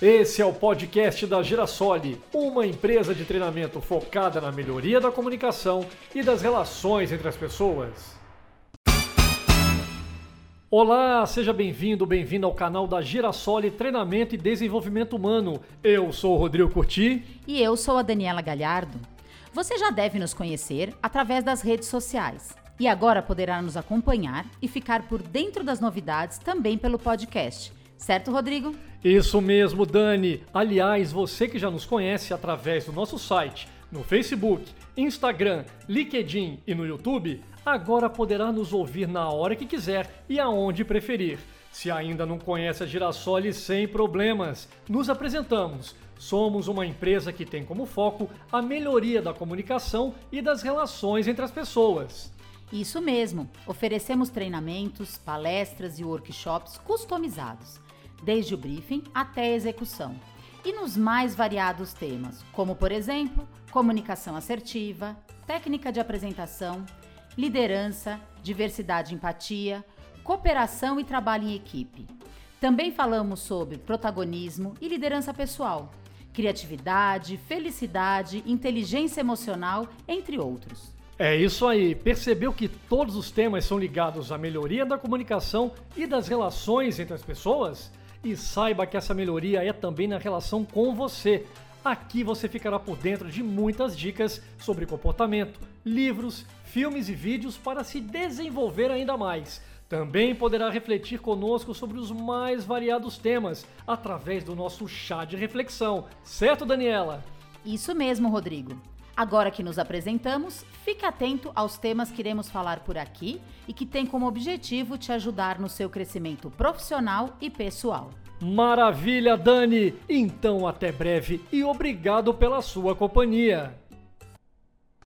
Esse é o podcast da Girasole, uma empresa de treinamento focada na melhoria da comunicação e das relações entre as pessoas. Olá, seja bem-vindo, bem-vindo ao canal da Girasole Treinamento e Desenvolvimento Humano. Eu sou o Rodrigo Curti. E eu sou a Daniela Galhardo. Você já deve nos conhecer através das redes sociais. E agora poderá nos acompanhar e ficar por dentro das novidades também pelo podcast. Certo, Rodrigo? Isso mesmo, Dani. Aliás, você que já nos conhece através do nosso site, no Facebook, Instagram, LinkedIn e no YouTube, agora poderá nos ouvir na hora que quiser e aonde preferir. Se ainda não conhece a Girasole, sem problemas. Nos apresentamos. Somos uma empresa que tem como foco a melhoria da comunicação e das relações entre as pessoas. Isso mesmo. Oferecemos treinamentos, palestras e workshops customizados desde o briefing até a execução, e nos mais variados temas, como por exemplo, comunicação assertiva, técnica de apresentação, liderança, diversidade e empatia, cooperação e trabalho em equipe. Também falamos sobre protagonismo e liderança pessoal, criatividade, felicidade, inteligência emocional, entre outros. É isso aí. Percebeu que todos os temas são ligados à melhoria da comunicação e das relações entre as pessoas? E saiba que essa melhoria é também na relação com você. Aqui você ficará por dentro de muitas dicas sobre comportamento, livros, filmes e vídeos para se desenvolver ainda mais. Também poderá refletir conosco sobre os mais variados temas através do nosso chá de reflexão, certo, Daniela? Isso mesmo, Rodrigo. Agora que nos apresentamos, fique atento aos temas que iremos falar por aqui e que tem como objetivo te ajudar no seu crescimento profissional e pessoal. Maravilha, Dani! Então até breve e obrigado pela sua companhia.